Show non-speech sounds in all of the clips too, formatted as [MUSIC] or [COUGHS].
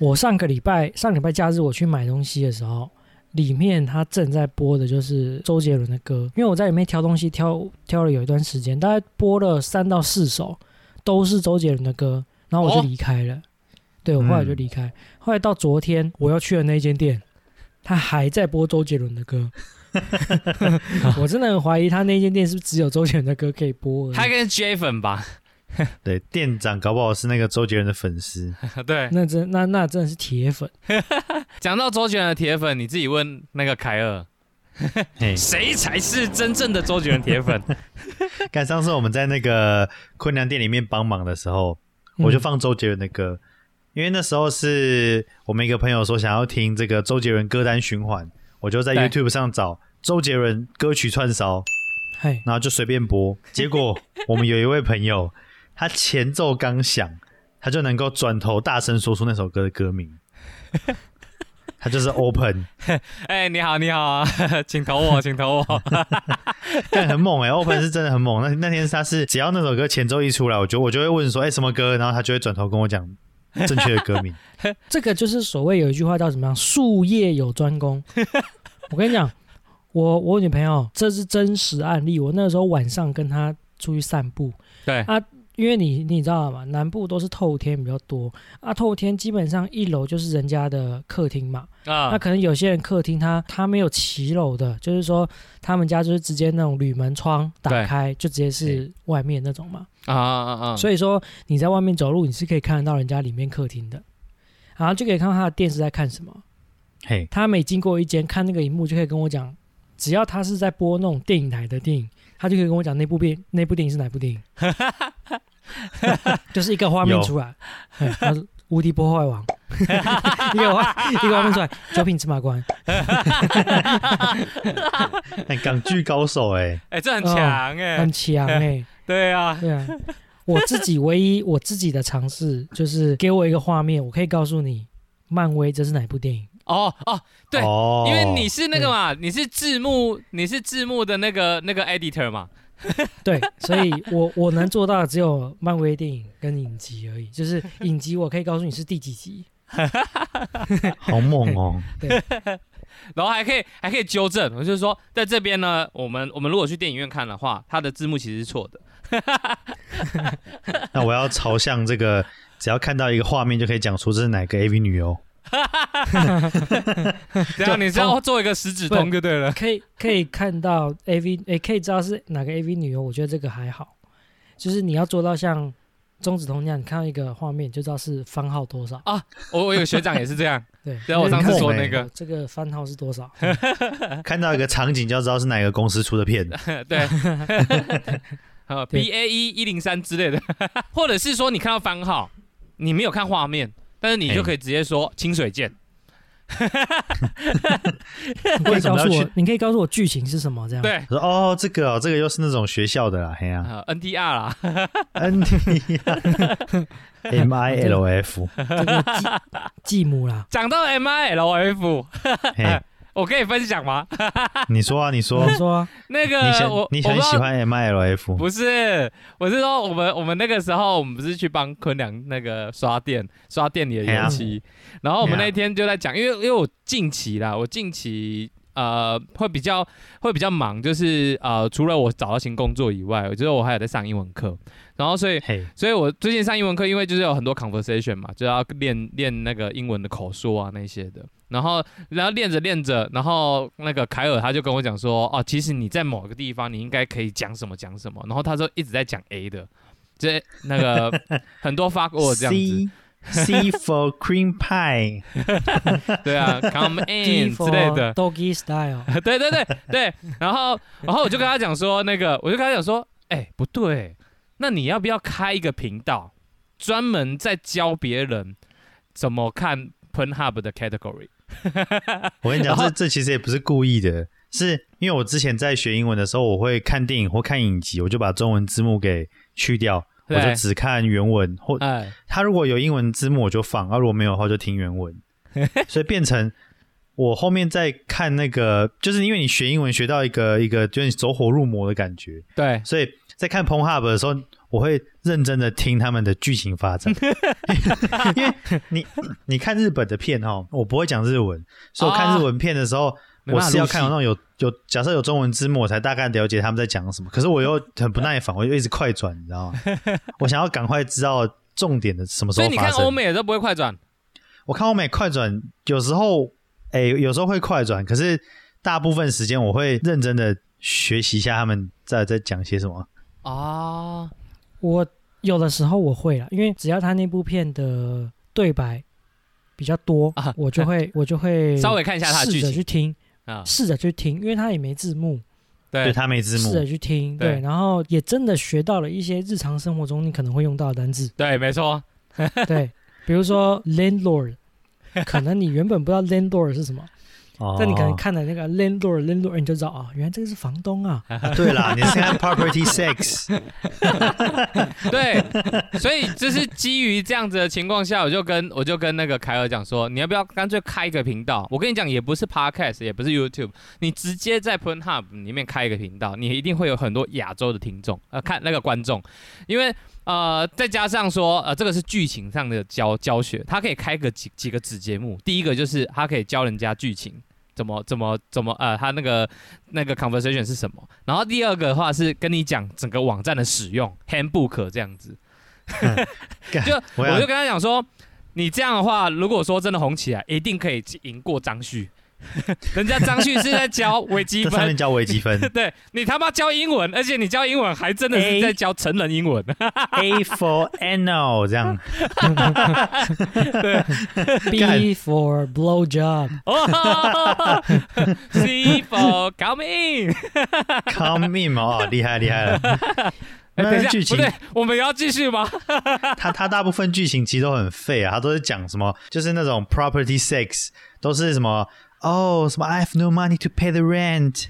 我上个礼拜上礼拜假日我去买东西的时候，里面他正在播的就是周杰伦的歌，因为我在里面挑东西挑挑了有一段时间，大概播了三到四首都是周杰伦的歌，然后我就离开了。对我后来就离开，后来到昨天我要去的那间店，他还在播周杰伦的歌。[LAUGHS] 我真的很怀疑他那间店是不是只有周杰伦的歌可以播。他跟 J 粉吧？[LAUGHS] 对，店长搞不好是那个周杰伦的粉丝。[LAUGHS] 对，那真那那真的是铁粉。[LAUGHS] 讲到周杰伦的铁粉，你自己问那个凯尔，谁才是真正的周杰伦铁粉？看上次我们在那个昆良店里面帮忙的时候，我就放周杰伦的歌，因为那时候是我们一个朋友说想要听这个周杰伦歌单循环，我就在 YouTube 上找周杰伦歌曲串烧，然后就随便播。结果我们有一位朋友。他前奏刚响，他就能够转头大声说出那首歌的歌名。他就是 Open。[LAUGHS] 哎，你好，你好，[LAUGHS] 请投我，请投我。[LAUGHS] 但很猛哎，Open 是真的很猛。那那天他是只要那首歌前奏一出来，我就我就会问说，哎，什么歌？然后他就会转头跟我讲正确的歌名。这个就是所谓有一句话叫什么样？术业有专攻。我跟你讲，我我女朋友这是真实案例。我那个时候晚上跟她出去散步，对啊。因为你你知道吗？南部都是透天比较多啊，透天基本上一楼就是人家的客厅嘛啊，那可能有些人客厅他他没有骑楼的，就是说他们家就是直接那种铝门窗打开就直接是外面那种嘛啊啊啊！所以说你在外面走路你是可以看得到人家里面客厅的，然后就可以看到他的电视在看什么。嘿，他每经过一间看那个荧幕就可以跟我讲，只要他是在播那种电影台的电影，他就可以跟我讲那部片那部电影是哪部电影。[LAUGHS] 就是一个画面出来，他是无敌破坏王，[LAUGHS] 一个画一个画面出来，九品芝麻官，港剧高手哎，哎，这很强哎，很强哎，[LAUGHS] 对啊，对啊，我自己唯一 [LAUGHS] 我自己的尝试就是给我一个画面，我可以告诉你，漫威这是哪部电影？哦哦，对，因为你是那个嘛，你是字幕，你是字幕的那个那个 editor 嘛。[LAUGHS] 对，所以我我能做到的只有漫威电影跟影集而已，就是影集我可以告诉你是第几集 [LAUGHS] [LAUGHS] 好猛哦。对，然后还可以还可以纠正，我就是说在这边呢，我们我们如果去电影院看的话，它的字幕其实是错的。那我要朝向这个，只要看到一个画面就可以讲出这是哪个 AV 女优。[LAUGHS] 这样你是要做一个食指通就对了，可以可以看到 A V，也可以知道是哪个 A V 女优。我觉得这个还好，就是你要做到像中指通那样，你看到一个画面就知道是番号多少。啊。我我有学长也是这样，[LAUGHS] 对，对我上次说那个。这个番号是多少，[LAUGHS] 看到一个场景就知道是哪个公司出的片。的，对，好 B A E 一零三之类的，或者是说你看到番号，你没有看画面。但是你就可以直接说清水剑，[LAUGHS] 你可以告诉我，你可以告诉我剧情是什么？这样？对，说哦，这个哦，这个又是那种学校的啦，嘿呀，NTR 啦，NT，M [LAUGHS] I L F，继母啦，讲到 M I L F。我可以分享吗？[LAUGHS] 你说啊，你说，你说。那个我你很喜欢 M I L F？不是，我是说我们我们那个时候，我们不是去帮坤良那个刷店刷店里的油漆，然后我们那天就在讲，因为因为我近期啦，我近期呃会比较会比较忙，就是呃除了我找到新工作以外，我觉得我还有在上英文课。然后，所以，所以我最近上英文课，因为就是有很多 conversation 嘛，就要练练那个英文的口说啊那些的。然后，然后练着练着，然后那个凯尔他就跟我讲说，哦，其实你在某个地方你应该可以讲什么讲什么。然后他说一直在讲 A 的，这那个 [LAUGHS] 很多发过这样子。C for cream pie。[LAUGHS] 对啊，come in 之类的。Doggy style。[LAUGHS] 对对对对。然后，然后我就跟他讲说，那个我就跟他讲说，哎，不对。那你要不要开一个频道，专门在教别人怎么看 Pornhub 的 category？[LAUGHS] 我跟你讲，这这其实也不是故意的，是因为我之前在学英文的时候，我会看电影或看影集，我就把中文字幕给去掉，我就只看原文，或他如果有英文字幕我就放，啊如果没有的话就听原文，[LAUGHS] 所以变成我后面在看那个，就是因为你学英文学到一个一个就是走火入魔的感觉，对，所以。在看 Pornhub 的时候，我会认真的听他们的剧情发展，[LAUGHS] 因为你你看日本的片哦，我不会讲日文，所以我看日文片的时候，我是要看那种有有假设有中文字幕，我才大概了解他们在讲什么。可是我又很不耐烦，我就一直快转，你知道吗？[LAUGHS] 我想要赶快知道重点的什么时候发生。所以你看欧美都不会快转，我看欧美快转有时候，哎，有时候会快转，可是大部分时间我会认真的学习一下他们在在讲些什么啊。我有的时候我会了，因为只要他那部片的对白比较多，我就会我就会稍微看一下他试着去听啊，试着去听，因为他也没字幕，对。他没字幕，试着去听，对，然后也真的学到了一些日常生活中你可能会用到的单字，对，没错，[LAUGHS] 对，比如说 landlord，可能你原本不知道 landlord 是什么。但你可能看了那个 landlord landlord，你就知道啊，原来这个是房东啊。[LAUGHS] 对啦，你是看 property sex。对，所以就是基于这样子的情况下，我就跟我就跟那个凯尔讲说，你要不要干脆开一个频道？我跟你讲，也不是 podcast，也不是 YouTube，你直接在 Pornhub 里面开一个频道，你一定会有很多亚洲的听众呃看那个观众，因为呃再加上说呃这个是剧情上的教教学，他可以开个几几个子节目，第一个就是他可以教人家剧情。怎么怎么怎么呃，他那个那个 conversation 是什么？然后第二个的话是跟你讲整个网站的使用 handbook 这样子，就我就跟他讲说，你这样的话，如果说真的红起来，一定可以赢过张旭。[LAUGHS] 人家张旭是在教微积分，教微积分。[LAUGHS] 对你他妈教英文，而且你教英文还真的是在教成人英文。A for anal 这样。对。[LAUGHS] B for blow job。C for come in。come in 嘛，厉害厉害了。那剧情不对，我们要继续吗？他他大部分剧情其实都很废啊，他都是讲什么，就是那种 property sex，都是什么。哦，什么？I have no money to pay the rent。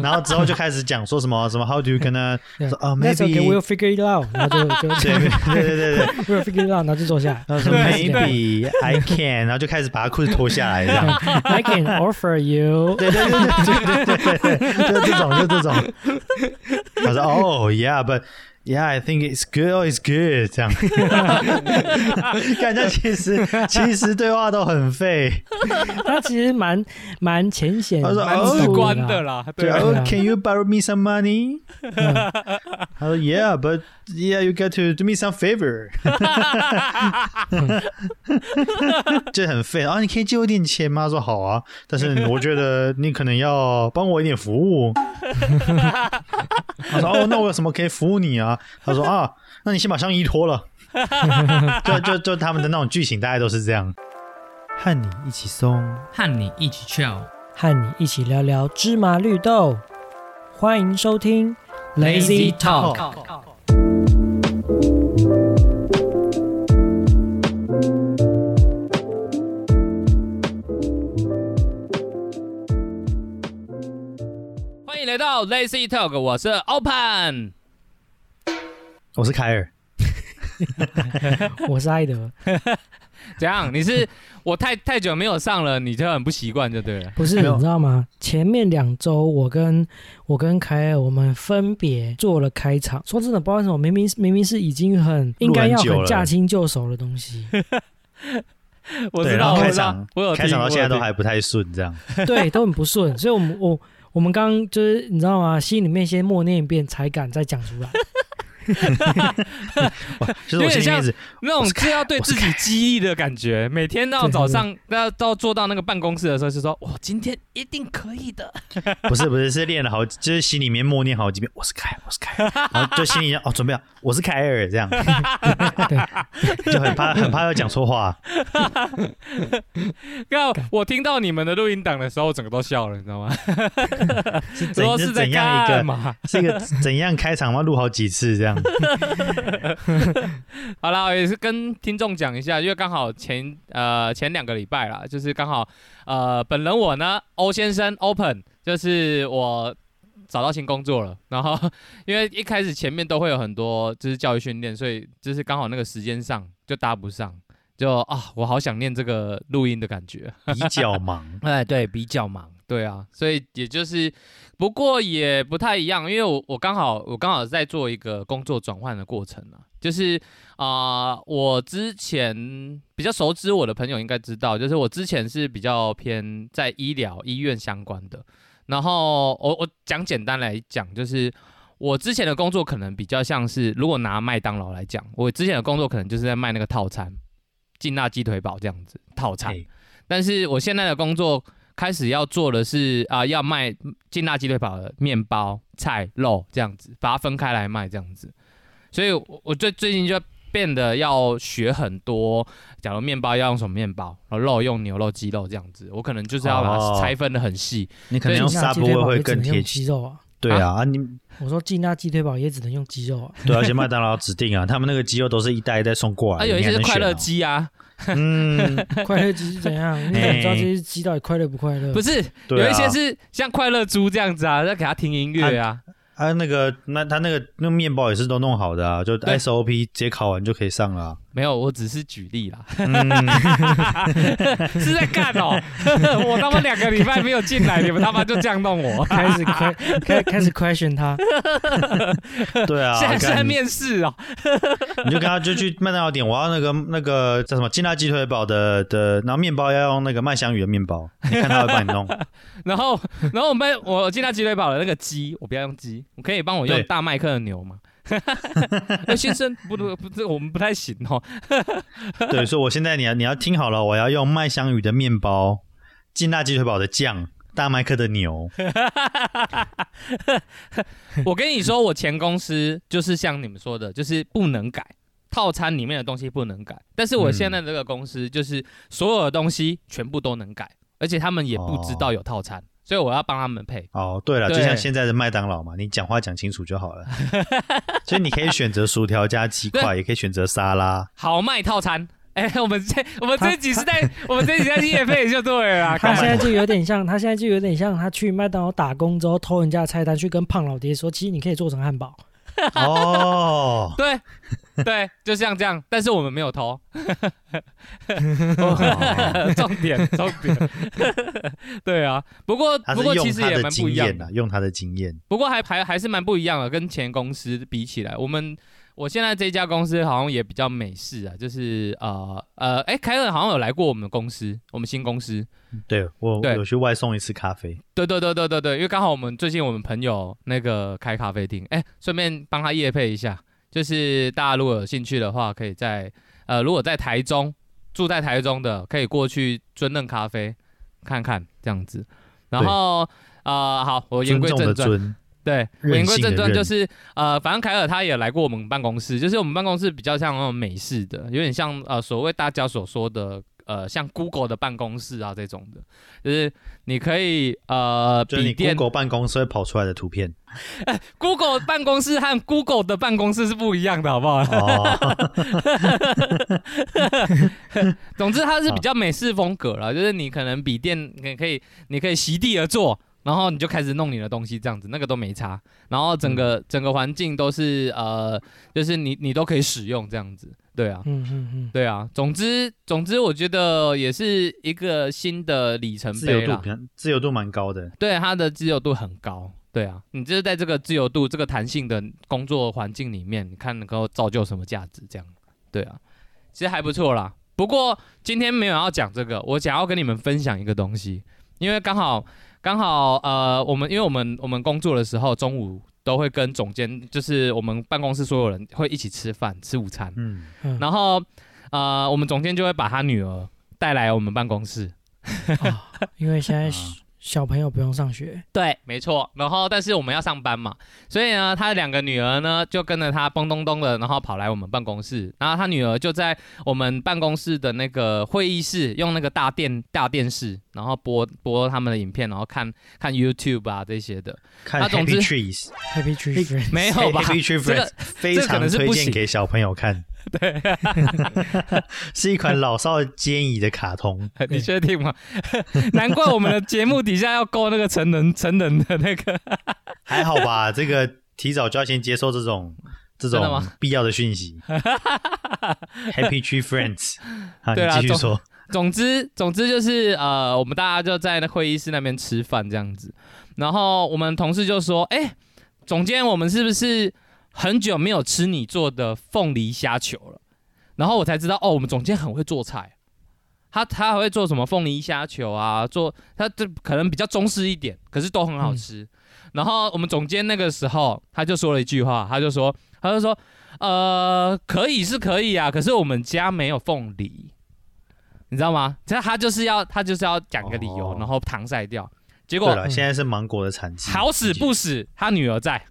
然后之后就开始讲说什么什么？How [LAUGHS] do you gonna？说哦，Maybe [LAUGHS] we'll figure it out。然后就就对对对对对，We'll [LAUGHS] figure it out。然后就坐下来。然后说 Maybe I can。然后就开始把他裤子脱下来，这样。I can offer you。对对对对对对对，就这种就这种。他说哦，Yeah，but。 Yeah, I think it's good. Oh, it's good. 这样，感觉其实其实对话都很废。他其实蛮蛮浅显、蛮直观的啦。对啊，Can you borrow me some money？他说，Yeah, but yeah, you got to do me some favor。这很废啊！你可以借我点钱吗？说好啊，但是我觉得你可能要帮我一点服务。他说：“哦，那我有什么可以服务你啊？”他说：“ [LAUGHS] 啊，那你先把上衣脱了。[LAUGHS] ”就就就他们的那种剧情，大概都是这样。和你一起松，和你一起跳，和你一起聊聊芝麻绿豆。欢迎收听 Lazy Talk。来到 Lazy Talk，我是 Open，我是凯尔，[LAUGHS] 我是艾德。[LAUGHS] 怎样？你是我太太久没有上了，你就很不习惯就对了。不是，你知道吗？前面两周我跟我跟凯尔，我们分别做了开场。说真的，不知道为什么，明明明明是已经很应该要很驾轻就熟的东西。[LAUGHS] 我知道开场，我有开场到现在都还不太顺，这样对，都很不顺。所以，我们我。我们刚刚就是你知道吗？心里面先默念一遍，才敢再讲出来。[LAUGHS] 就是我像那种是要对自己激励的感觉。[LAUGHS] 每天到早上要到坐到那个办公室的时候，就说：“我，今天一定可以的。[LAUGHS] ”不是不是，是练了好，就是心里面默念好几遍：“我是凯，我是凯。”然后就心里哦，准备好我是凯尔这样，就很怕很怕要讲错话。刚我听到你们的录音档的时候，整个都笑了，你知道吗？是怎是怎样一个是一个怎样开场吗？录好几次这样。[LAUGHS] 好了，也是跟听众讲一下，因为刚好前呃前两个礼拜啦，就是刚好呃本人我呢，欧先生 Open，就是我找到新工作了，然后因为一开始前面都会有很多就是教育训练，所以就是刚好那个时间上就搭不上，就啊我好想念这个录音的感觉，[LAUGHS] 比较忙，哎对，比较忙。对啊，所以也就是，不过也不太一样，因为我我刚好我刚好在做一个工作转换的过程啊，就是啊，我之前比较熟知我的朋友应该知道，就是我之前是比较偏在医疗医院相关的，然后我我讲简单来讲，就是我之前的工作可能比较像是，如果拿麦当劳来讲，我之前的工作可能就是在卖那个套餐，劲辣鸡腿堡这样子套餐，但是我现在的工作。开始要做的是啊，要卖劲辣鸡腿堡的面包、菜、肉这样子，把它分开来卖这样子。所以，我我最最近就变得要学很多。假如面包要用什么面包，然后肉用牛肉、鸡肉这样子，我可能就是要把它拆分的很细。你可能用沙波会更贴鸡肉啊。对啊，啊你我说劲辣鸡腿堡也只能用鸡肉啊。[LAUGHS] 对，而且麦当劳指定啊，他们那个鸡肉都是一袋一袋送过来。啊，有一些是快乐鸡啊。嗯，[LAUGHS] 快乐鸡是怎样？你怎么知道这些鸡到底快乐不快乐？不是，有一些是像快乐猪这样子啊，在给他听音乐啊。啊，那个，那他那个那个面包也是都弄好的啊，就 SOP 直接烤完就可以上了。没有，我只是举例啦。[LAUGHS] 是在干哦！[LAUGHS] 我他妈两个礼拜没有进来，你们他妈就这样弄我，开始开开开始 question 他。[LAUGHS] 对啊，现在是在面试哦。你就跟他就去麦当劳点，我要那个那个叫什么金辣鸡腿堡的的，然后面包要用那个麦香鱼的面包，你看他会帮你弄。然后然后我们我金辣鸡腿堡的那个鸡，我不要用鸡，我可以帮我用大麦克的牛吗？那 [LAUGHS] 先生，不不不，这我们不太行哦。[LAUGHS] 对，所以我现在你要你要听好了，我要用麦香鱼的面包，劲辣鸡腿堡的酱，大麦克的牛。[LAUGHS] 我跟你说，我前公司就是像你们说的，就是不能改套餐里面的东西不能改，但是我现在这个公司就是所有的东西全部都能改，而且他们也不知道有套餐。所以我要帮他们配哦。对了，就像现在的麦当劳嘛，你讲话讲清楚就好了。[LAUGHS] 所以你可以选择薯条加鸡块，也可以选择沙拉。豪迈套餐，哎，我们这我们这几是在 [LAUGHS] 我们这几在夜配就对了。他现在就有点像，他现在就有点像他去麦当劳打工之后偷人家的菜单，去跟胖老爹说，其实你可以做成汉堡。[LAUGHS] 哦，对。对，就像这样，但是我们没有偷。[LAUGHS] 重点，重点。[LAUGHS] 对啊，不过不过其实也蛮不一样的，用他的经验。不过还还还是蛮不一样的，跟前公司比起来，我们我现在这家公司好像也比较美式啊，就是呃呃，哎，凯尔好像有来过我们公司，我们新公司。对我有去外送一次咖啡。对对对对对对，因为刚好我们最近我们朋友那个开咖啡厅，哎，顺便帮他夜配一下。就是大家如果有兴趣的话，可以在呃，如果在台中住在台中的，可以过去尊嫩咖啡看看这样子。然后呃，好，我言归正传，对，言归正传就是呃，反正凯尔他也来过我们办公室，就是我们办公室比较像那种美式的，有点像呃，所谓大家所说的。呃，像 Google 的办公室啊这种的，就是你可以呃，就你 Google 办公室会跑出来的图片。[LAUGHS] 哎，Google 办公室和 Google 的办公室是不一样的，好不好？[LAUGHS] 总之，它是比较美式风格了，就是你可能笔电你可以，你可以席地而坐，然后你就开始弄你的东西，这样子，那个都没差。然后整个整个环境都是呃，就是你你都可以使用这样子。对啊，嗯嗯嗯，对啊，总之总之，我觉得也是一个新的里程碑啦。自由度自由度蛮高的，对，它的自由度很高。对啊，你就是在这个自由度、这个弹性的工作环境里面，你看能够造就什么价值？这样，对啊，其实还不错啦。不过今天没有要讲这个，我想要跟你们分享一个东西，因为刚好刚好呃，我们因为我们我们工作的时候中午。都会跟总监，就是我们办公室所有人会一起吃饭吃午餐，嗯，然后呃，我们总监就会把他女儿带来我们办公室，[LAUGHS] 因为现在。小朋友不用上学，对，没错。然后，但是我们要上班嘛，所以呢，他的两个女儿呢，就跟着他蹦咚咚的，然后跑来我们办公室。然后他女儿就在我们办公室的那个会议室，用那个大电大电视，然后播播他们的影片，然后看看 YouTube 啊这些的。看 Happy Trees，Happy Trees，没有吧？这个非常推荐给小朋友看。对，[LAUGHS] 是一款老少皆宜的卡通，[LAUGHS] 你确定吗？[LAUGHS] 难怪我们的节目底下要勾那个成人成人的那个，还好吧？这个提早就要先接受这种这种必要的讯息。Happy Tree Friends，好，你继续说。总之，总之就是呃，我们大家就在那会议室那边吃饭这样子。然后我们同事就说：“哎，总监，我们是不是很久没有吃你做的凤梨虾球了？”然后我才知道，哦，我们总监很会做菜。他他还会做什么凤梨虾球啊？做他这可能比较中式一点，可是都很好吃。然后我们总监那个时候他就说了一句话，他就说，他就说，呃，可以是可以啊，可是我们家没有凤梨，你知道吗？他他就是要他就是要讲个理由，然后搪塞掉。结果现在是芒果的产季，好死不死，他女儿在，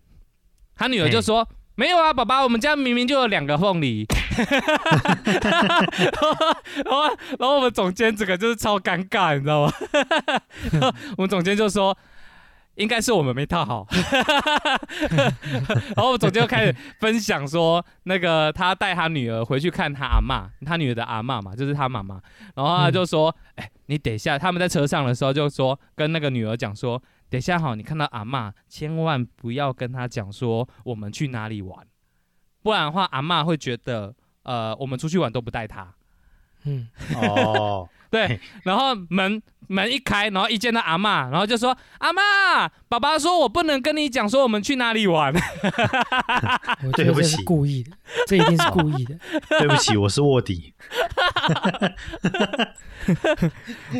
他女儿就说。没有啊，爸爸，我们家明明就有两个凤梨，然后然后我们总监这个就是超尴尬，你知道吗？[LAUGHS] 我们总监就说。应该是我们没套好，[LAUGHS] 然后我们总监就开始分享说，那个他带他女儿回去看他阿妈，他女儿的阿妈嘛，就是他妈妈。然后他就说：“哎，你等一下，他们在车上的时候就说，跟那个女儿讲说，等一下好，你看到阿妈，千万不要跟他讲说我们去哪里玩，不然的话阿妈会觉得，呃，我们出去玩都不带他。”嗯，哦。[LAUGHS] 对，然后门门一开，然后一见到阿妈，然后就说：“阿妈，爸爸说我不能跟你讲说我们去哪里玩。”对不起，故意的，这一定是故意的。[LAUGHS] 对不起，我是卧底。[LAUGHS]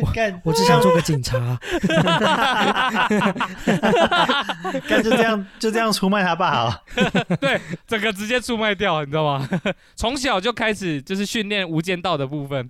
我我只想做个警察。[LAUGHS] 干就这样就这样出卖他爸啊？对，整个直接出卖掉，你知道吗？从小就开始就是训练无间道的部分，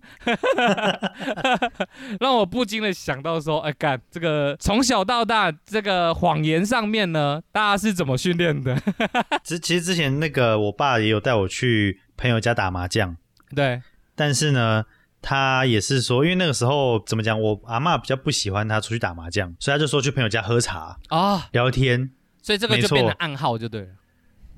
让我不禁的想到说，哎，干这个从小到大这个谎言上面呢，大家是怎么训练的？[LAUGHS] 其其实之前那个我爸也有带我去朋友家打麻将，对，但是呢。他也是说，因为那个时候怎么讲，我阿妈比较不喜欢他出去打麻将，所以他就说去朋友家喝茶啊，聊天，所以这个就变成暗号就对了。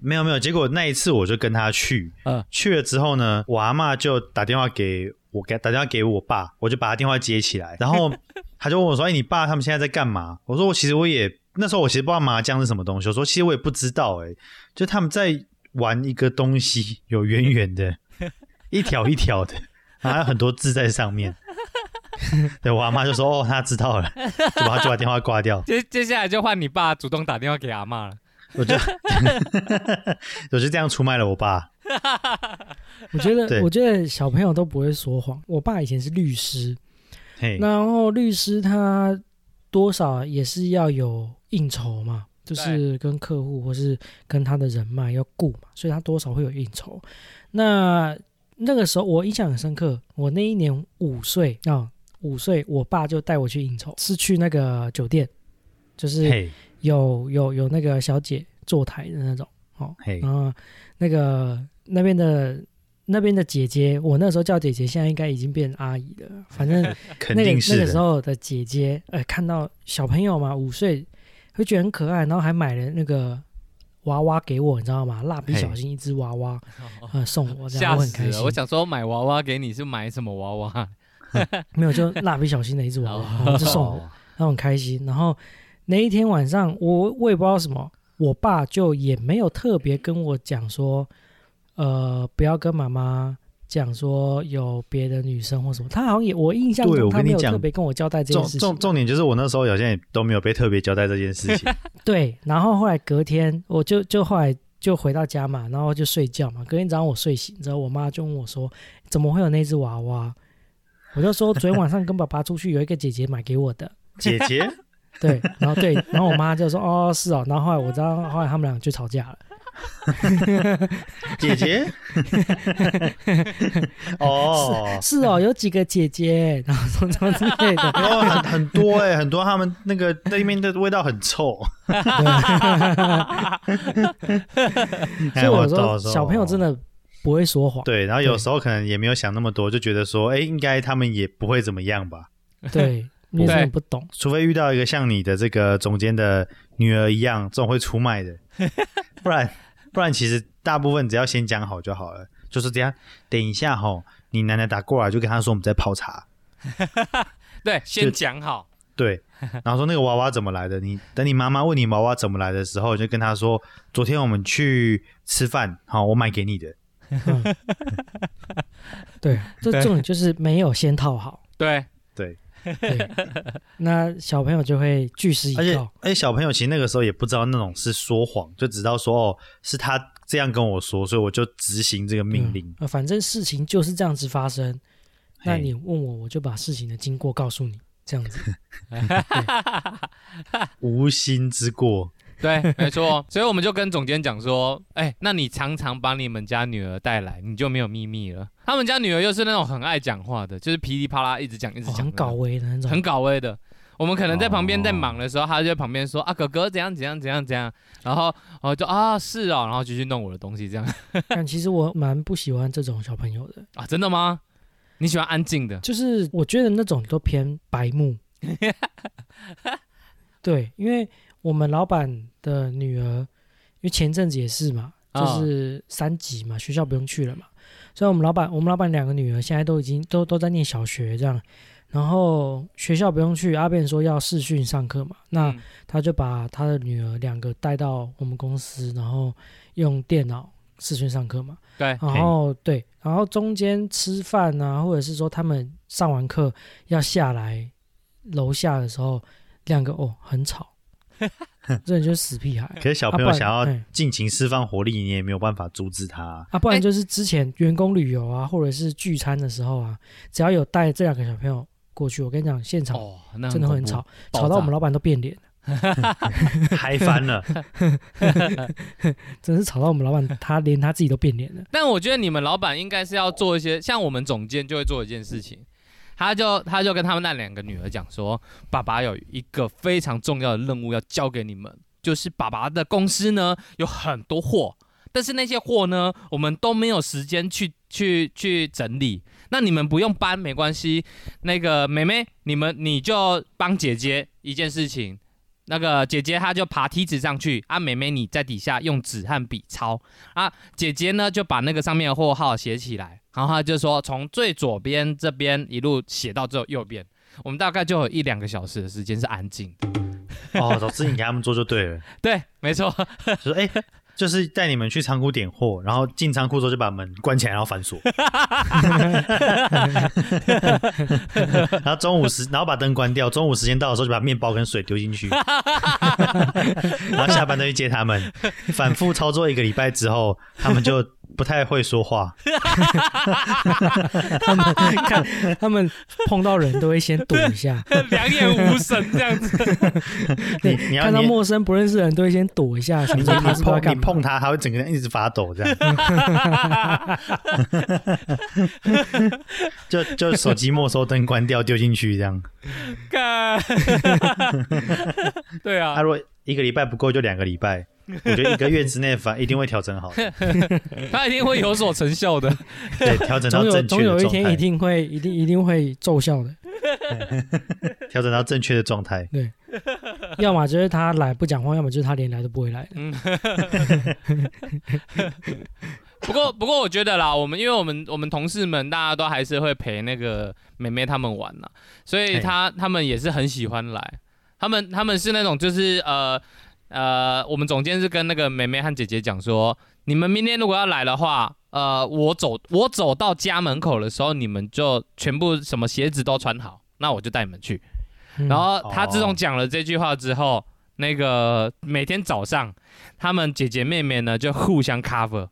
没有没有，结果那一次我就跟他去，嗯，去了之后呢，我阿妈就打电话给我，给打电话给我爸，我就把他电话接起来，然后他就问我说：“哎，你爸他们现在在干嘛？”我说：“我其实我也那时候我其实不知道麻将是什么东西。”我说：“其实我也不知道，哎，就他们在玩一个东西，有圆圆的，[LAUGHS] 一条一条的。”还有很多字在上面，[LAUGHS] 对我阿妈就说：“哦，他知道了，就把就把电话挂掉。”接接下来就换你爸主动打电话给阿妈了。我就 [LAUGHS] 我就这样出卖了我爸。我觉得，我觉得小朋友都不会说谎。我爸以前是律师，然后律师他多少也是要有应酬嘛，就是跟客户或是跟他的人脉要顾嘛，所以他多少会有应酬。那那个时候我印象很深刻，我那一年五岁啊，五岁，我爸就带我去应酬，是去那个酒店，就是有有有那个小姐坐台的那种哦，然后那个那边的那边的姐姐，我那时候叫姐姐，现在应该已经变阿姨了，[LAUGHS] 反正那个那个时候的姐姐，呃，看到小朋友嘛，五岁会觉得很可爱，然后还买了那个。娃娃给我，你知道吗？蜡笔小新一只娃娃，[LAUGHS] 呃，送我，这样我很开心。我想说买娃娃给你是买什么娃娃？[LAUGHS] 没有，就蜡笔小新的一只娃娃，就送我，他很开心。然后那一天晚上，我我也不知道什么，我爸就也没有特别跟我讲说，呃，不要跟妈妈。讲说有别的女生或什么，他好像也我印象中他没有特别跟我交代这件事情。重重点就是我那时候好像也都没有被特别交代这件事情。[LAUGHS] 对，然后后来隔天我就就后来就回到家嘛，然后就睡觉嘛。隔天早上我睡醒之后，我妈就问我说：“怎么会有那只娃娃？”我就说：“昨天晚上跟爸爸出去，有一个姐姐买给我的。”姐姐？[LAUGHS] 对，然后对，然后我妈就说：“哦，是哦。”然后后来我知道，后来他们俩就吵架了。[LAUGHS] 姐姐，[LAUGHS] 哦，是哦，有几个姐姐，然后什么什么之类的，哦，很很多哎，很多他们那个那边的味道很臭。[LAUGHS] 所以我说，小朋友真的不会说谎。对，然后有时候可能也没有想那么多，就觉得说，哎，应该他们也不会怎么样吧？对，你真的不懂，除非遇到一个像你的这个总监的女儿一样，这种会出卖的，不然。不然其实大部分只要先讲好就好了，就是这样。等一下哈，你奶奶打过来就跟他说我们在泡茶。[LAUGHS] 对，先讲好。对，然后说那个娃娃怎么来的？你等你妈妈问你娃娃怎么来的时候，就跟他说昨天我们去吃饭，好，我买给你的。[LAUGHS] 对，这重点就是没有先套好。对对对，那小朋友就会据实以告。而且，而且小朋友其实那个时候也不知道那种是说谎，就知道说哦，是他这样跟我说，所以我就执行这个命令。嗯，反正事情就是这样子发生。那你问我，我就把事情的经过告诉你，这样子。[LAUGHS] 无心之过。对，没错，所以我们就跟总监讲说，哎，那你常常把你们家女儿带来，你就没有秘密了。他们家女儿又是那种很爱讲话的，就是噼里啪啦一直讲，一直讲，很搞威的那种，很搞威的。我们可能在旁边在忙的时候，他就在旁边说啊，哥哥怎样怎样怎样怎样，然后我就啊是哦，然后就去弄我的东西这样。[LAUGHS] 但其实我蛮不喜欢这种小朋友的啊，真的吗？你喜欢安静的？就是我觉得那种都偏白目。[LAUGHS] 对，因为。我们老板的女儿，因为前阵子也是嘛，就是三级嘛，学校不用去了嘛，所以我们老板，我们老板两个女儿现在都已经都都在念小学这样，然后学校不用去，阿便说要视讯上课嘛，那他就把他的女儿两个带到我们公司，然后用电脑视讯上课嘛，对，然后对，然后中间吃饭啊，或者是说他们上完课要下来楼下的时候，两个哦很吵。[LAUGHS] 这人就是死屁孩。可是小朋友想要尽情释放活力，你也没有办法阻止他。啊，不然就是之前员工旅游啊，或者是聚餐的时候啊，只要有带这两个小朋友过去，我跟你讲，现场真的会很吵，吵到我们老板都变脸了，[LAUGHS] 嗨翻了，[LAUGHS] 真是吵到我们老板，他连他自己都变脸了。但我觉得你们老板应该是要做一些，像我们总监就会做一件事情。他就他就跟他们那两个女儿讲说，爸爸有一个非常重要的任务要交给你们，就是爸爸的公司呢有很多货，但是那些货呢我们都没有时间去去去整理，那你们不用搬没关系，那个妹妹你们你就帮姐姐一件事情。那个姐姐她就爬梯子上去，啊，妹妹你在底下用纸和笔抄，啊，姐姐呢就把那个上面的货号写起来，然后她就说从最左边这边一路写到最右边，我们大概就有一两个小时的时间是安静的。哦，老师你给他们做就对了。[LAUGHS] 对，没错。说哎。就是带你们去仓库点货，然后进仓库之后就把门关起来，然后反锁。[LAUGHS] 然后中午时，然后把灯关掉。中午时间到的时候，就把面包跟水丢进去。[LAUGHS] 然后下班再去接他们。反复操作一个礼拜之后，他们就。不太会说话，[LAUGHS] 他们看他们碰到人都会先躲一下，[LAUGHS] 两眼无神这样子。[LAUGHS] 你你要看到陌生不认识的人都会先躲一下，你碰你碰他，他会整个人一直发抖这样。就就手机没收，灯关掉，丢进去这样。看，对啊。他如果一个礼拜不够，就两个礼拜。我觉得一个月之内反一定会调整好，[LAUGHS] 他一定会有所成效的。对，调整到正确的总有一天一定会一定一定会奏效的。[LAUGHS] 调整到正确的状态。对，要么就是他来不讲话，要么就是他连来都不会来。嗯。[LAUGHS] 不过不过我觉得啦，我们因为我们我们同事们大家都还是会陪那个妹妹他们玩呐，所以他他们也是很喜欢来。他们他们是那种就是呃。呃，我们总监是跟那个妹妹和姐姐讲说，你们明天如果要来的话，呃，我走我走到家门口的时候，你们就全部什么鞋子都穿好，那我就带你们去。然后他自从讲了这句话之后，那个每天早上，他们姐姐妹妹呢就互相 cover。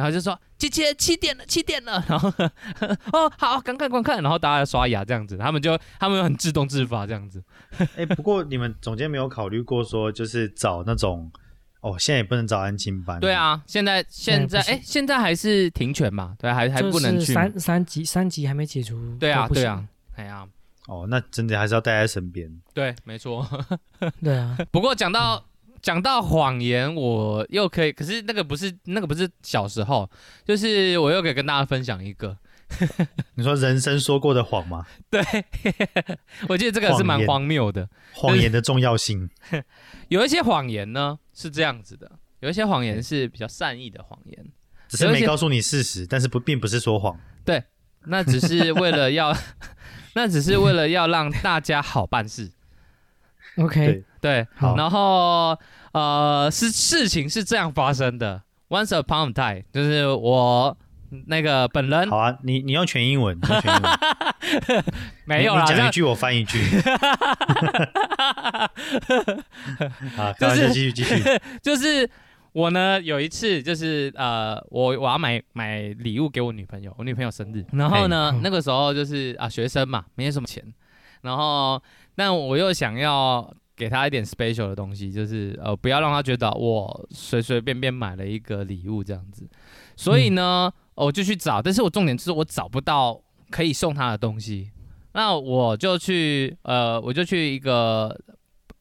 然后就说姐姐七点了，七点了。[LAUGHS] 然后 [LAUGHS] 哦好，赶快观看，然后大家刷牙这样子，他们就他们很自动自发这样子。[LAUGHS] 哎，不过你们总监没有考虑过说，就是找那种哦，现在也不能找安亲班。对啊，现在现在哎，现在还是停权嘛？对，还还不能去。三三级三级还没解除。对啊，对啊，哎呀，哦，那真的还是要带在身边。对，没错。对啊。不过讲到。讲到谎言，我又可以，可是那个不是那个不是小时候，就是我又可以跟大家分享一个。[LAUGHS] 你说人生说过的谎吗？对，[LAUGHS] 我觉得这个是蛮荒谬的。谎言的重要性，[LAUGHS] 有一些谎言呢是这样子的，有一些谎言是比较善意的谎言，只是没告诉你事实，但是不并不是说谎。对，那只是为了要，那只是为了要让大家好办事。OK。对，然后呃，是事情是这样发生的。Once upon a time，就是我那个本人。好啊，你你用全英文，全英文。[LAUGHS] 没有啦，讲一句我翻一句。[LAUGHS] 好，就是继续继续，[LAUGHS] 就是我呢有一次就是呃我我要买买礼物给我女朋友，我女朋友生日，然后呢那个时候就是啊学生嘛，没什么钱，然后但我又想要给他一点 special 的东西，就是呃不要让他觉得我随随便便买了一个礼物这样子，所以呢。我就去找，但是我重点就是我找不到可以送他的东西，那我就去，呃，我就去一个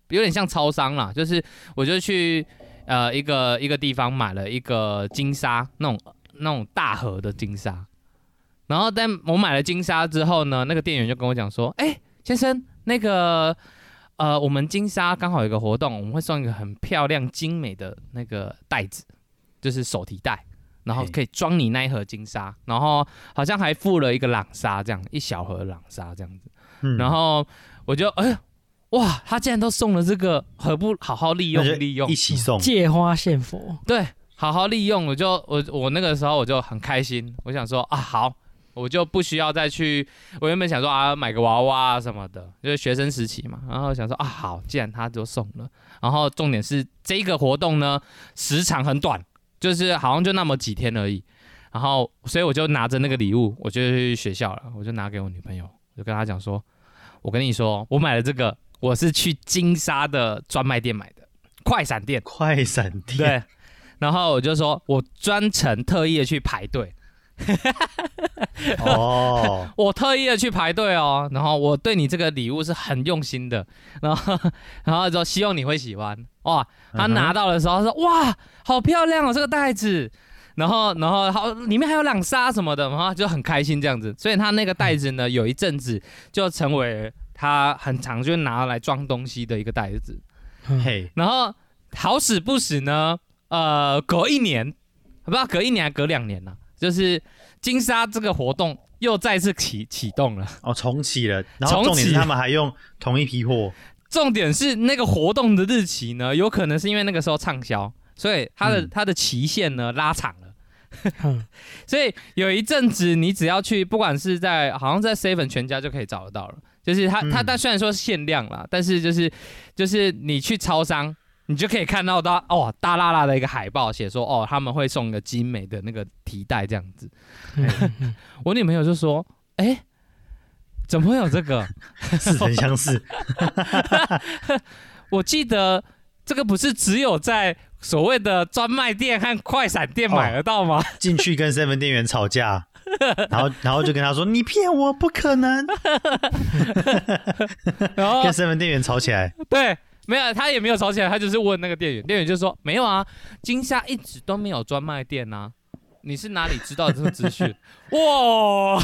有点像超商啦，就是我就去呃一个一个地方买了一个金沙那种那种大盒的金沙，然后但我买了金沙之后呢，那个店员就跟我讲说，哎，先生，那个呃我们金沙刚好有个活动，我们会送一个很漂亮精美的那个袋子，就是手提袋。然后可以装你那一盒金沙，然后好像还附了一个朗沙，这样一小盒朗沙这样子。然后我就哎，哇，他竟然都送了这个，何不好好利用利用？一起送，借花献佛。对，好好利用。我就我我那个时候我就很开心，我想说啊，好，我就不需要再去。我原本想说啊，买个娃娃啊什么的，就是学生时期嘛。然后想说啊，好，既然他都送了，然后重点是这个活动呢，时长很短。就是好像就那么几天而已，然后所以我就拿着那个礼物，我就去学校了，我就拿给我女朋友，我就跟她讲说，我跟你说，我买了这个，我是去金沙的专卖店买的，快闪店，快闪店，对，然后我就说我专程特意的去排队。[LAUGHS] 哦，我特意的去排队哦，然后我对你这个礼物是很用心的，然后然后说希望你会喜欢哇。他拿到的时候说哇，好漂亮哦这个袋子，然后然后好里面还有两沙什么的，然后就很开心这样子。所以他那个袋子呢，有一阵子就成为他很常就拿来装东西的一个袋子。嘿，然后好死不死呢，呃，隔一年，不知道隔一年还隔两年呢。就是金沙这个活动又再次启启动了哦，重启了。然后重点是他们还用同一批货。重点是那个活动的日期呢，有可能是因为那个时候畅销，所以它的它的期限呢拉长了。[LAUGHS] 所以有一阵子你只要去，不管是在好像在 Seven 全家就可以找得到了。就是它它它虽然说是限量啦，但是就是就是你去超商。你就可以看到到哦，大辣辣的一个海报，写说哦，他们会送一个精美的那个提袋这样子。我女朋友就说：“哎，怎么会有这个？似曾相识。[LAUGHS] 我记得这个不是只有在所谓的专卖店和快闪店买得到吗？进去跟 seven 店员吵架，[LAUGHS] 然后然后就跟他说：你骗我，不可能。[LAUGHS] 然后跟 seven 店员吵起来。对。没有，他也没有吵起来，他就是问那个店员，店员就说没有啊，金虾一直都没有专卖店呐，你是哪里知道这个资讯？[LAUGHS] 哇！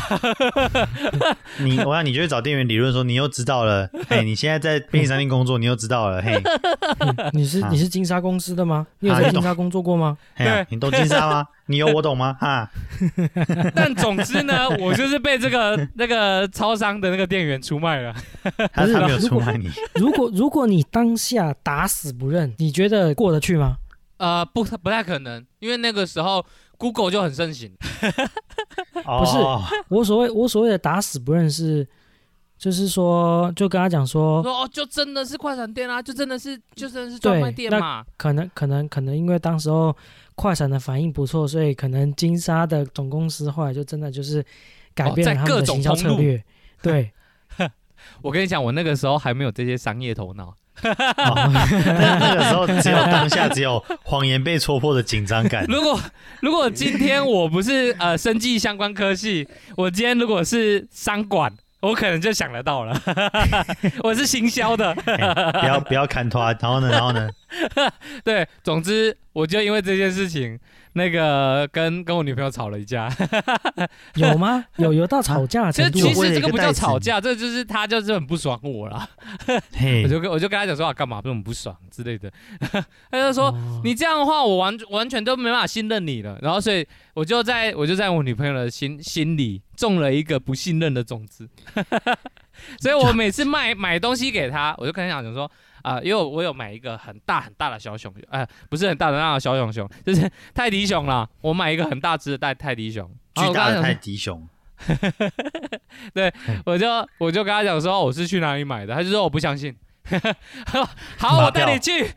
[LAUGHS] 你我想你就去找店员理论说，你又知道了，[LAUGHS] 嘿，你现在在便利商店工作，你又知道了，嘿，你是你是金沙公司的吗？你有在金沙工作过吗？对，你懂金沙吗？你有我懂吗？哈，但总之呢，我就是被这个那个超商的那个店员出卖了。他是没有出卖你。如果如果你当下打死不认，你觉得过得去吗？呃，不不太可能，因为那个时候 Google 就很盛行。[LAUGHS] 不是，我所谓我所谓的打死不认识。就是说，就跟他讲说，说哦，就真的是快闪店啊，就真的是，就真的是专卖店嘛。可能可能可能，因为当时候快闪的反应不错，所以可能金沙的总公司后来就真的就是改变了他们的营销策略。对，[LAUGHS] 我跟你讲，我那个时候还没有这些商业头脑。那个时候只有当下只有谎言被戳破的紧张感。[LAUGHS] 如果如果今天我不是呃生计相关科系，我今天如果是商管。我可能就想得到了，[LAUGHS] 我是行销的，不要不要砍他，然后呢，然后呢？[LAUGHS] 对，总之我就因为这件事情，那个跟跟我女朋友吵了一架。有吗？有有到吵架 [LAUGHS] 程度？其实这个不叫吵架，这就是他就是很不爽我了。我就跟我就跟他讲说啊，干嘛这么不爽之类的。[LAUGHS] 他就说你这样的话，我完完全都没办法信任你了。然后所以我就在我就在我女朋友的心心里种了一个不信任的种子。[LAUGHS] 所以我每次卖买东西给他，[LAUGHS] 我就跟他讲说。啊，因为我有买一个很大很大的小熊，哎，不是很大的那个小熊熊，[LAUGHS] 就是泰迪熊啦。我买一个很大只的泰泰迪熊，巨大的泰迪熊。对，我就我就跟他讲说我是去哪里买的，他就说我不相信。好，我带你去。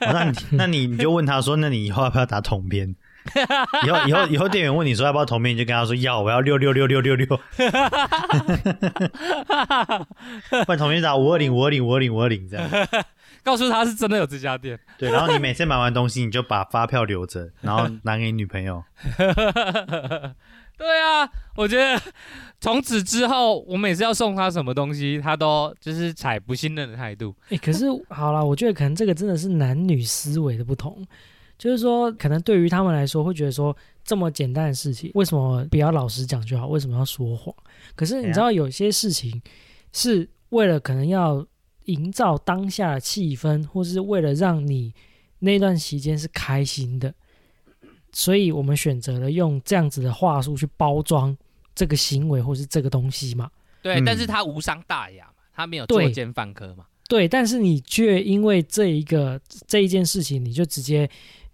那你那你你就问他说，那你以后要不要打统编？[LAUGHS] 以后以后以后店员问你说要不要同名，你就跟他说要，我要六六六六六六。[LAUGHS] 换同名打五二零五二零五二零五二零这样，[LAUGHS] 告诉他是真的有这家店。对，然后你每次买完东西，你就把发票留着，然后拿给你女朋友。对啊，我觉得从此之后，我每次要送他什么东西，他都就是采不信任的态度。哎，可是好了，我觉得可能这个真的是男女思维的不同，就是说，可能对于他们来说，会觉得说这么简单的事情，为什么不要老实讲就好？为什么要说谎？可是你知道，有些事情是为了可能要营造当下的气氛，或是为了让你那段期间是开心的。所以我们选择了用这样子的话术去包装这个行为或是这个东西嘛？对，但是他无伤大雅嘛，他没有作奸犯科嘛？对，但是你却因为这一个这一件事情，你就直接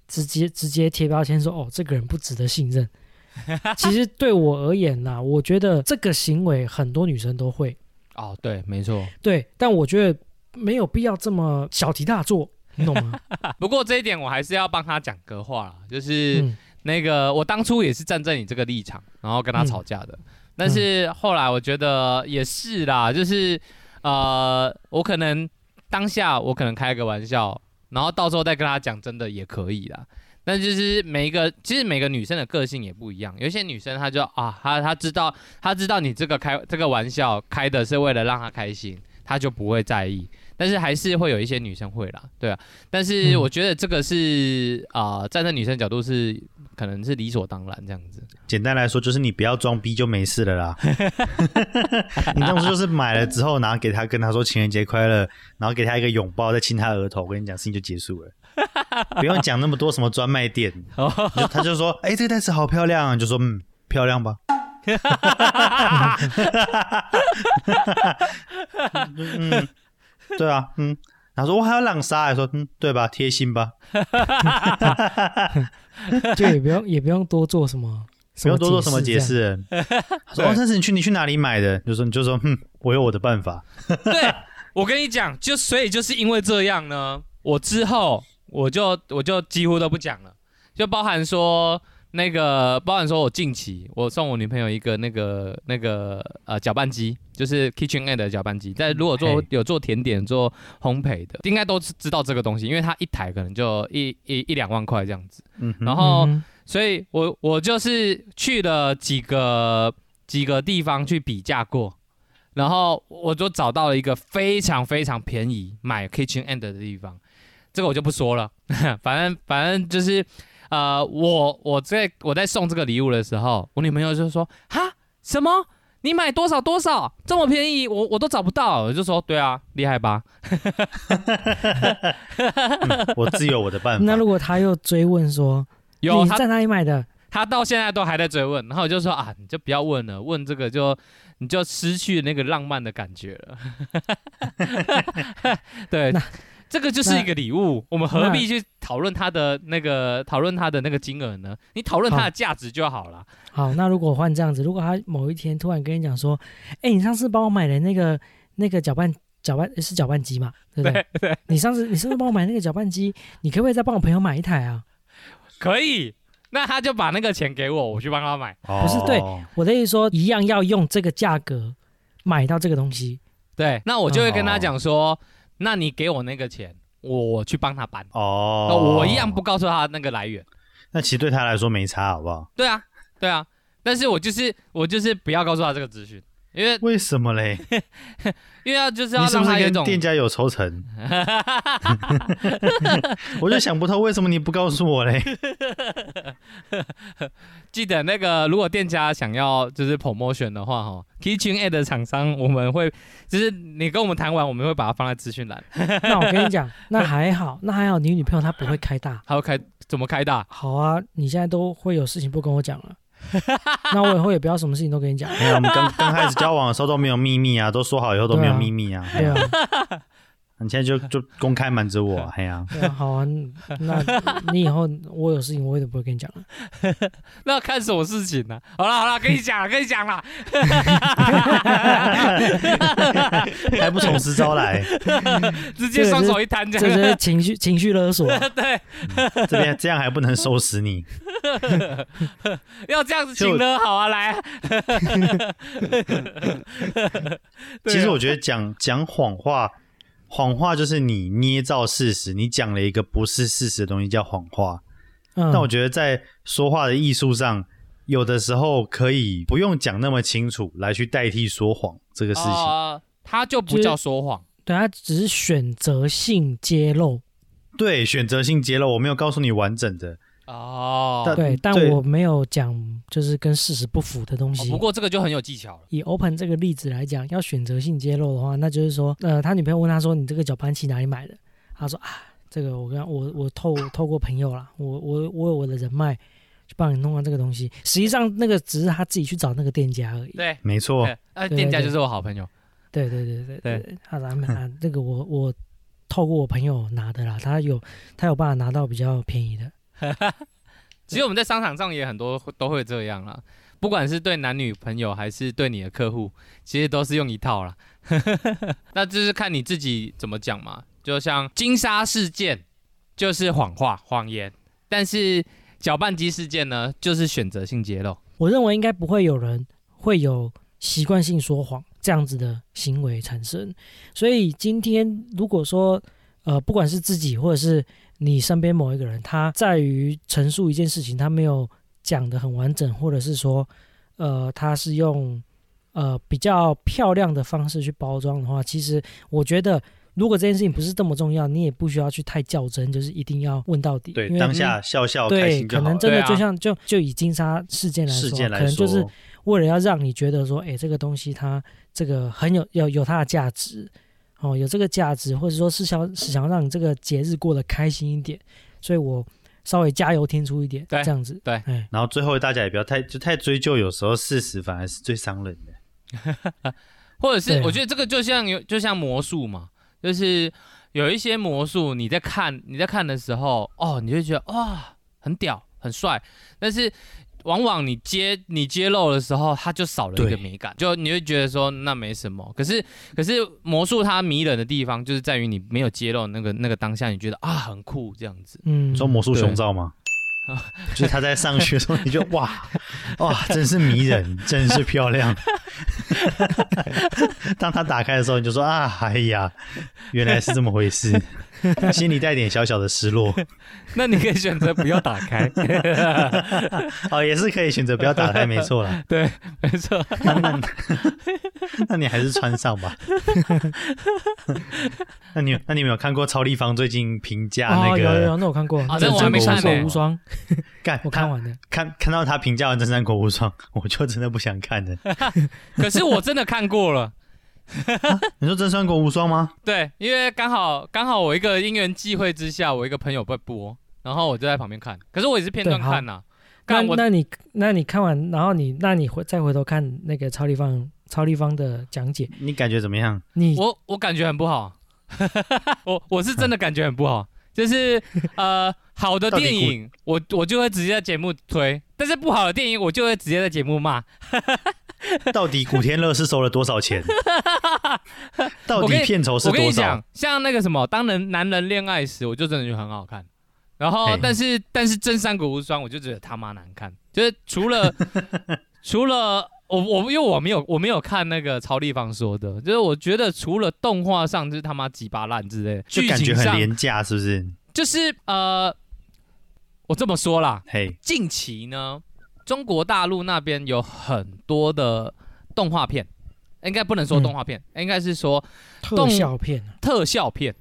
直接直接贴标签说哦，这个人不值得信任。[LAUGHS] 其实对我而言呐，我觉得这个行为很多女生都会。哦，对，没错。对，但我觉得没有必要这么小题大做。你懂吗？[LAUGHS] 不过这一点我还是要帮他讲个话啦，就是那个我当初也是站在你这个立场，然后跟他吵架的。但是后来我觉得也是啦，就是呃，我可能当下我可能开个玩笑，然后到时候再跟他讲，真的也可以啦。但就是每一个，其实每个女生的个性也不一样，有些女生她就啊，她她知道，她知道你这个开这个玩笑开的是为了让她开心，她就不会在意。但是还是会有一些女生会啦，对啊。但是我觉得这个是啊，站在女生角度是可能是理所当然这样子。简单来说，就是你不要装逼就没事了啦。[LAUGHS] 你当时就是买了之后，然后给他跟他说情人节快乐，然后给他一个拥抱，再亲他额头，我跟你讲，事情就结束了。[LAUGHS] 不用讲那么多什么专卖店，[LAUGHS] 他就说：“哎，这个袋子好漂亮。”就说：“嗯，漂亮吧。”嗯。对啊，嗯，他说我还要浪沙，说嗯，对吧？贴心吧，[LAUGHS] 就也不用也不用多做什么，[LAUGHS] 不用多做什么解释。他说王先生，你去你去哪里买的？就说你就说，哼，我有我的办法。[LAUGHS] 对我跟你讲，就所以就是因为这样呢，我之后我就我就几乎都不讲了，就包含说。那个包含说，我近期我送我女朋友一个那个那个呃搅拌机，就是 KitchenAid 的搅拌机。但如果做有做甜点、做烘焙的，应该都知道这个东西，因为它一台可能就一一一两万块这样子。嗯，然后所以我我就是去了几个几个地方去比价过，然后我就找到了一个非常非常便宜买 KitchenAid 的地方。这个我就不说了，[LAUGHS] 反正反正就是。呃，我我在我在送这个礼物的时候，我女朋友就说：“哈，什么？你买多少多少这么便宜？我我都找不到。”我就说：“对啊，厉害吧？” [LAUGHS] 我自有我的办法。那如果他又追问说：[LAUGHS] “有在哪里买的？”他到现在都还在追问，然后我就说：“啊，你就不要问了，问这个就你就失去那个浪漫的感觉了。[LAUGHS] ”对。这个就是一个礼物，我们何必去讨论它的那个讨论它的那个金额呢？你讨论它的价值就好了。好，那如果换这样子，如果他某一天突然跟你讲说：“哎，你上次帮我买的那个那个搅拌搅拌是搅拌机嘛？对不对？你上次你是不是帮我买那个搅拌机？你可不可以再帮我朋友买一台啊？”可以，那他就把那个钱给我，我去帮他买。不是，对我的意思说，一样要用这个价格买到这个东西。对，那我就会跟他讲说。那你给我那个钱，我去帮他搬哦。我一样不告诉他那个来源。那其实对他来说没差，好不好？对啊，对啊。但是我就是我就是不要告诉他这个资讯。因为为什么嘞？[LAUGHS] 因为要就是要让他跟店家有抽成。[LAUGHS] 我就想不透为什么你不告诉我嘞？[LAUGHS] 记得那个，如果店家想要就是 promotion 的话，哈，KitchenAid 的厂商我们会就是你跟我们谈完，我们会把它放在资讯栏。那我跟你讲，那还好，那还好，你女朋友她不会开大，她会开怎么开大？好啊，你现在都会有事情不跟我讲了。[LAUGHS] 那我以后也不要什么事情都跟你讲。没有，我们刚刚开始交往的时候都没有秘密啊，都说好以后都没有秘密啊。对啊。你现在就就公开瞒着我，[LAUGHS] 哎呀，好啊，那你以后我有事情我也不会跟你讲了。[LAUGHS] 那看什么事情呢？好了好了，跟你讲了，跟你讲了，还不从实招来，直接双手一摊，这是情绪情绪勒索。[LAUGHS] 对，这边这样还不能收拾你，要这样子请勒，好啊，来。其实我觉得讲讲谎话。谎话就是你捏造事实，你讲了一个不是事实的东西叫谎话。但我觉得在说话的艺术上，有的时候可以不用讲那么清楚来去代替说谎这个事情。它就不叫说谎，对，它只是选择性揭露。对，选择性揭露，我没有告诉你完整的。哦，对，但我没有讲就是跟事实不符的东西。不过这个就很有技巧了。以 Open 这个例子来讲，要选择性揭露的话，那就是说，呃，他女朋友问他说：“你这个搅拌器哪里买的？”他说：“啊，这个我跟我我透透 [COUGHS] 过朋友啦，我我我有我的人脉去帮你弄完这个东西。实际上那个只是他自己去找那个店家而已。”对，没错。那店家就是我好朋友。对对对对对，他咱们 [COUGHS] 啊，这个我我透过我朋友拿的啦，他有他有办法拿到比较便宜的。[LAUGHS] 其实我们在商场上也很多都会这样啦，不管是对男女朋友还是对你的客户，其实都是用一套啦。[LAUGHS] 那就是看你自己怎么讲嘛。就像金沙事件就是谎话、谎言，但是搅拌机事件呢，就是选择性揭露。我认为应该不会有人会有习惯性说谎这样子的行为产生。所以今天如果说呃，不管是自己或者是你身边某一个人，他在于陈述一件事情，他没有讲的很完整，或者是说，呃，他是用呃比较漂亮的方式去包装的话，其实我觉得，如果这件事情不是这么重要，你也不需要去太较真，就是一定要问到底。对，当下笑笑开心可能真的就像就就以金沙事件来说，可能就是为了要让你觉得说，哎，这个东西它这个很有有有它的价值。哦，有这个价值，或者说是想是想让你这个节日过得开心一点，所以我稍微加油添醋一点，这样子。对，然后最后大家也不要太就太追究，有时候事实反而是最伤人的。[LAUGHS] 或者是我觉得这个就像有就像魔术嘛，就是有一些魔术你在看你在看的时候，哦，你就觉得哇很屌很帅，但是。往往你揭你揭露的时候，它就少了一个美感，就你会觉得说那没什么。可是可是魔术它迷人的地方，就是在于你没有揭露那个那个当下，你觉得啊很酷这样子。嗯，说魔术胸罩吗？[LAUGHS] 就是他在上学的时候，你就哇 [LAUGHS] 哇，真是迷人，真是漂亮。[LAUGHS] 当他打开的时候，你就说啊，哎呀，原来是这么回事，[LAUGHS] 心里带点小小的失落。[LAUGHS] 那你可以选择不要打开。[LAUGHS] 哦，也是可以选择不要打开，没错啦。对，没错。那那你还是穿上吧。那你那你有没有看过超立方最近评价那个？有有有，那我看过。啊，这我还没看过无双。干，我看完了。看看到他评价完《真三国无双》，我就真的不想看了。可是我真的看过了。[LAUGHS] 你说《真三国无双》吗？对，因为刚好刚好我一个因缘际会之下，我一个朋友在播，然后我就在旁边看。可是我也是片段看呐。那那你那你看完，然后你那你回再回头看那个超立方超立方的讲解，你感觉怎么样？你我我感觉很不好。[LAUGHS] 我我是真的感觉很不好。[LAUGHS] 就是呃，好的电影，我我就会直接在节目推；但是不好的电影，我就会直接在节目骂。[LAUGHS] 到底古天乐是收了多少钱？[LAUGHS] 到底片酬是多少？像那个什么，当人男人恋爱时，我就真的觉得很好看。然后，但是但是真三国无双，我就觉得他妈难看。就是除了 [LAUGHS] 除了我我因为我没有我没有看那个曹立方说的，就是我觉得除了动画上就是他妈几巴烂之类，就感觉很廉价，是不是？就是呃，我这么说啦，嘿，近期呢，中国大陆那边有很多的动画片，应该不能说动画片，应该是说特效片，特效片，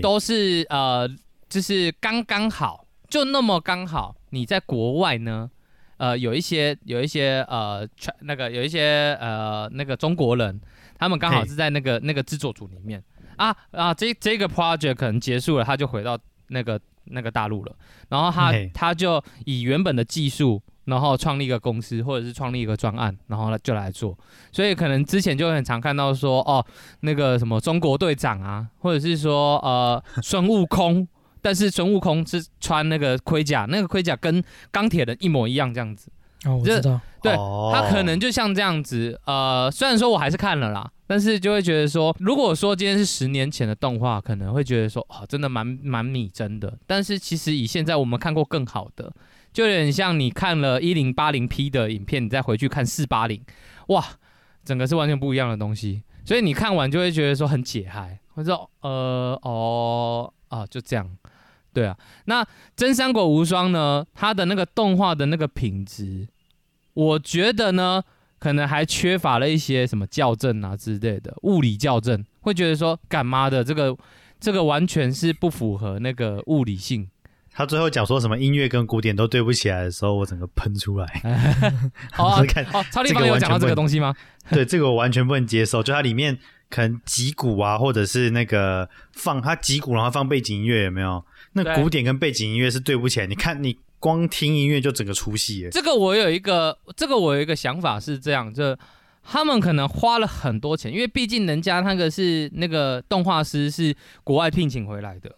都是呃，就是刚刚好，就那么刚好，你在国外呢，呃，有一些有一些呃，那个有一些呃，那个中国人，他们刚好是在那个那个制作组里面。啊啊，这这个 project 可能结束了，他就回到那个那个大陆了。然后他他就以原本的技术，然后创立一个公司，或者是创立一个专案，然后就来做。所以可能之前就很常看到说，哦，那个什么中国队长啊，或者是说呃孙悟空，[LAUGHS] 但是孙悟空是穿那个盔甲，那个盔甲跟钢铁人一模一样这样子。哦，我知道。对，他可能就像这样子。呃，虽然说我还是看了啦，但是就会觉得说，如果说今天是十年前的动画，可能会觉得说，哦，真的蛮蛮拟真的。但是其实以现在我们看过更好的。就有点像你看了一零八零 P 的影片，你再回去看四八零，哇，整个是完全不一样的东西。所以你看完就会觉得说很解嗨，或者说呃哦啊就这样，对啊。那《真三国无双》呢，它的那个动画的那个品质，我觉得呢，可能还缺乏了一些什么校正啊之类的物理校正，会觉得说干妈的这个这个完全是不符合那个物理性。他最后讲说什么音乐跟古典都对不起来的时候，我整个喷出来。[LAUGHS] 哦，[LAUGHS] 看哦，超立方有讲到这个东西吗？[LAUGHS] 对，这个我完全不能接受。就它里面可能击鼓啊，或者是那个放它击鼓，然后放背景音乐，有没有？那古典跟背景音乐是对不起来。你看，你光听音乐就整个出戏。这个我有一个，这个我有一个想法是这样，就他们可能花了很多钱，因为毕竟人家那个是那个动画师是国外聘请回来的。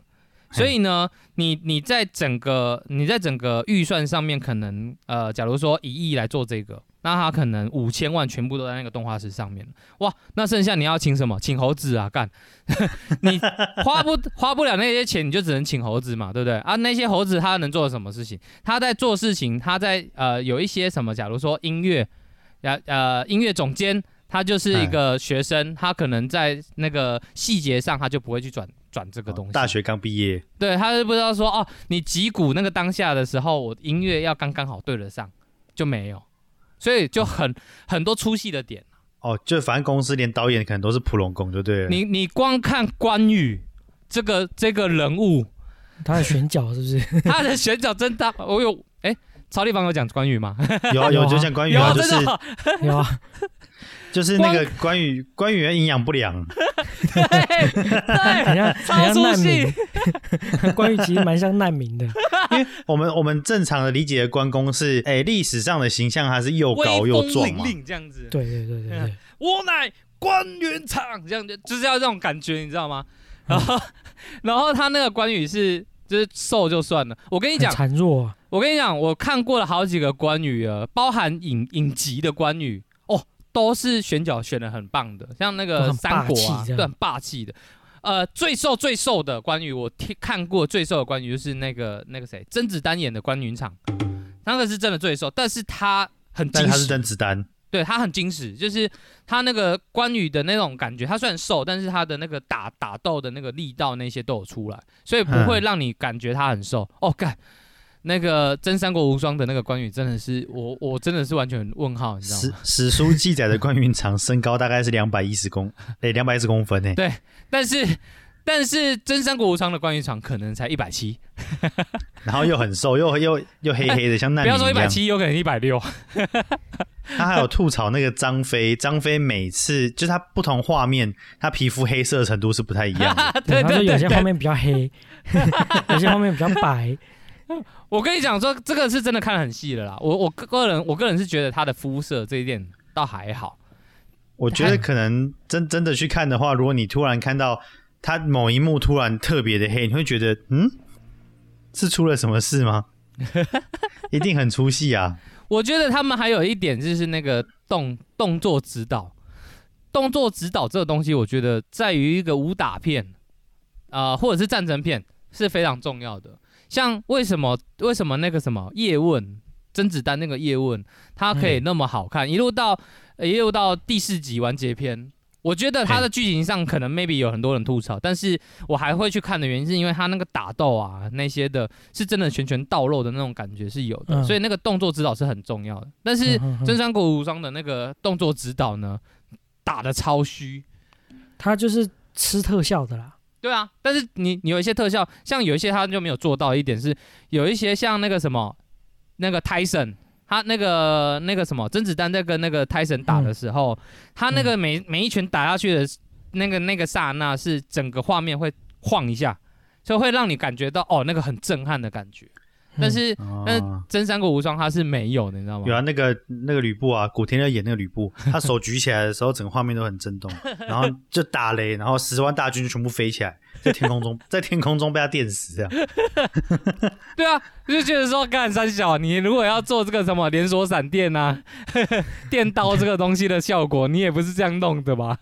所以呢，你你在整个你在整个预算上面，可能呃，假如说一亿来做这个，那他可能五千万全部都在那个动画师上面哇，那剩下你要请什么？请猴子啊，干！[LAUGHS] 你花不花不了那些钱，你就只能请猴子嘛，对不对？啊，那些猴子他能做什么事情？他在做事情，他在呃有一些什么？假如说音乐，呃呃音乐总监，他就是一个学生，他可能在那个细节上，他就不会去转。转这个东西，大学刚毕业，对，他是不知道说哦，你击鼓那个当下的时候，我音乐要刚刚好对得上，就没有，所以就很 [LAUGHS] 很多出戏的点哦，就反正公司连导演可能都是普龙工，就对了。你你光看关羽这个这个人物，他的选角是不是？[LAUGHS] 他的选角真大，我有哎，曹立芳有讲关羽吗？有啊有，就讲关羽啊，就 [LAUGHS] 是有啊。就是那个关羽，关羽营养不良，对对，超出戏。[LAUGHS] 关羽其实蛮像难民的，因为我们我们正常的理解的关公是，哎，历史上的形象还是又高又壮嘛，这样子。对对对对对，我乃关云长，这样就就是要这种感觉，你知道吗？然后 [LAUGHS] 然后他那个关羽是就是瘦就算了，我跟你讲，孱弱。我跟你讲，我看过了好几个关羽啊，包含影影集的关羽。都是选角选的很棒的，像那个三国啊，对，很霸气的。呃，最瘦最瘦的关羽，我听看过最瘦的关羽就是那个那个谁，甄子丹演的关云长，那个是真的最瘦，但是他很，但他是甄子丹，对他很惊喜，就是他那个关羽的那种感觉，他虽然瘦，但是他的那个打打斗的那个力道那些都有出来，所以不会让你感觉他很瘦。哦，干。那个真三国无双的那个关羽真的是我，我真的是完全问号，你知道吗？史史书记载的关云长身高大概是两百一十公，[LAUGHS] 哎，两百一十公分呢。对，但是但是真三国无双的关云长可能才一百七，[LAUGHS] 然后又很瘦，又又又黑黑的，像难民不要说一百七，有可能一百六。[LAUGHS] 他还有吐槽那个张飞，张飞每次就是他不同画面，他皮肤黑色程度是不太一样的。对，他说有些画面比较黑，有些画面比较白。[LAUGHS] 我跟你讲说，这个是真的看得很细的啦。我我个人我个人是觉得他的肤色这一点倒还好。我觉得可能真真的去看的话，如果你突然看到他某一幕突然特别的黑，你会觉得嗯，是出了什么事吗？[LAUGHS] 一定很出戏啊！我觉得他们还有一点就是那个动动作指导，动作指导这个东西，我觉得在于一个武打片啊，或者是战争片是非常重要的。像为什么为什么那个什么叶问甄子丹那个叶问他可以那么好看，一路到一路到第四集完结篇，我觉得他的剧情上可能 maybe 有很多人吐槽，但是我还会去看的原因是因为他那个打斗啊那些的是真的拳拳到肉的那种感觉是有的，所以那个动作指导是很重要的。但是真三国无双的那个动作指导呢，打的超虚，他就是吃特效的啦。对啊，但是你你有一些特效，像有一些他就没有做到一点是，有一些像那个什么，那个泰森，他那个那个什么甄子丹在跟那个泰森打的时候，他那个每每一拳打下去的那个那个刹那，是整个画面会晃一下，就会让你感觉到哦那个很震撼的感觉。但是那真三国无双它是没有的，你知道吗？有啊，那个那个吕布啊，古天乐演那个吕布，他手举起来的时候，整个画面都很震动，[LAUGHS] 然后就打雷，然后十万大军就全部飞起来。在天空中，在天空中被他电死，这样。[LAUGHS] 对啊，就觉得说干三小，你如果要做这个什么连锁闪电啊、[LAUGHS] 电刀这个东西的效果，你也不是这样弄的吧？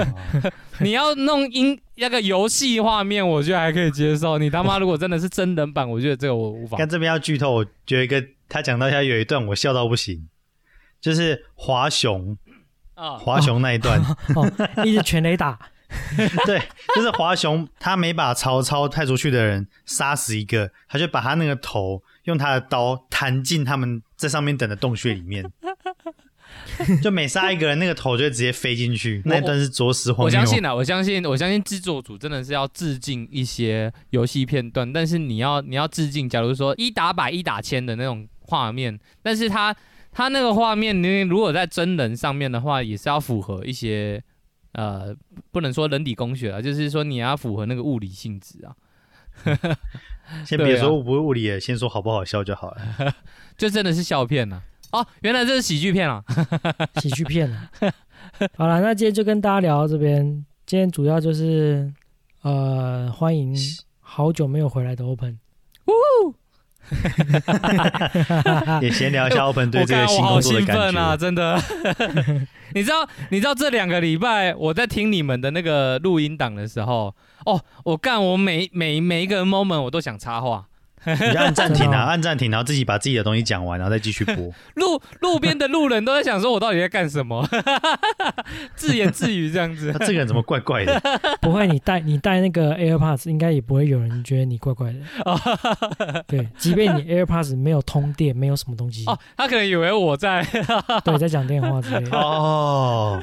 [LAUGHS] 你要弄音那个游戏画面，我觉得还可以接受。你他妈如果真的是真人版，我觉得这个我无法。看这边要剧透，我觉得一个他讲到下有一段我笑到不行，就是华雄啊，华雄那一段，一直全雷打。[LAUGHS] 对，就是华雄，他每把曹操派出去的人杀死一个，他就把他那个头用他的刀弹进他们在上面等的洞穴里面，[LAUGHS] 就每杀一个人，那个头就会直接飞进去。那段是着实荒我相信啊，我相信，我相信制作组真的是要致敬一些游戏片段，但是你要你要致敬，假如说一打百、一打千的那种画面，但是他他那个画面，你如果在真人上面的话，也是要符合一些。呃，不能说人体工学啊，就是说你要符合那个物理性质啊。[LAUGHS] 先别说不物理，先说好不好笑就好了。[LAUGHS] 就真的是笑片呐！哦，原来这是喜剧片啊，[LAUGHS] 喜剧片啊。好了，那今天就跟大家聊到这边。今天主要就是呃，欢迎好久没有回来的 Open。[LAUGHS] 也闲聊一下 Open 对这个新工作的感觉啊，真的。[LAUGHS] 你知道，你知道这两个礼拜我在听你们的那个录音档的时候，哦，我干，我每每每一个 moment 我都想插话。你按暂停啊，[LAUGHS] 按暂停，然后自己把自己的东西讲完，然后再继续播。[LAUGHS] 路路边的路人都在想说，我到底在干什么？[LAUGHS] 自言自语这样子。他这个人怎么怪怪的？不会，你带你带那个 AirPods，应该也不会有人觉得你怪怪的。对，即便你 AirPods 没有通电，没有什么东西。哦，他可能以为我在对在讲电话之类的。哦，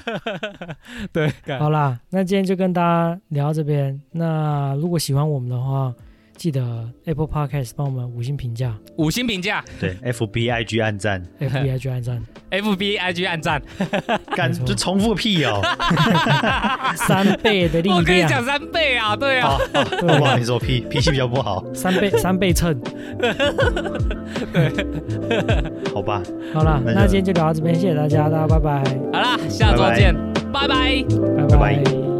对，好啦，那今天就跟大家聊到这边。那如果喜欢我们的话，记得 Apple Podcast 帮我们五星评价，五星评价，对，F B I G 按赞，F B I G 按赞，F B I G 按赞，[LAUGHS] 干就重复屁哦，[LAUGHS] 三倍的力量，我跟你讲三倍啊，对啊，不好意思，我脾脾气比较不好，三倍三倍称，[LAUGHS] 对，好吧，好了，那今天就聊到这边，谢谢大家，大家拜拜，好了，下周见，拜拜，拜拜。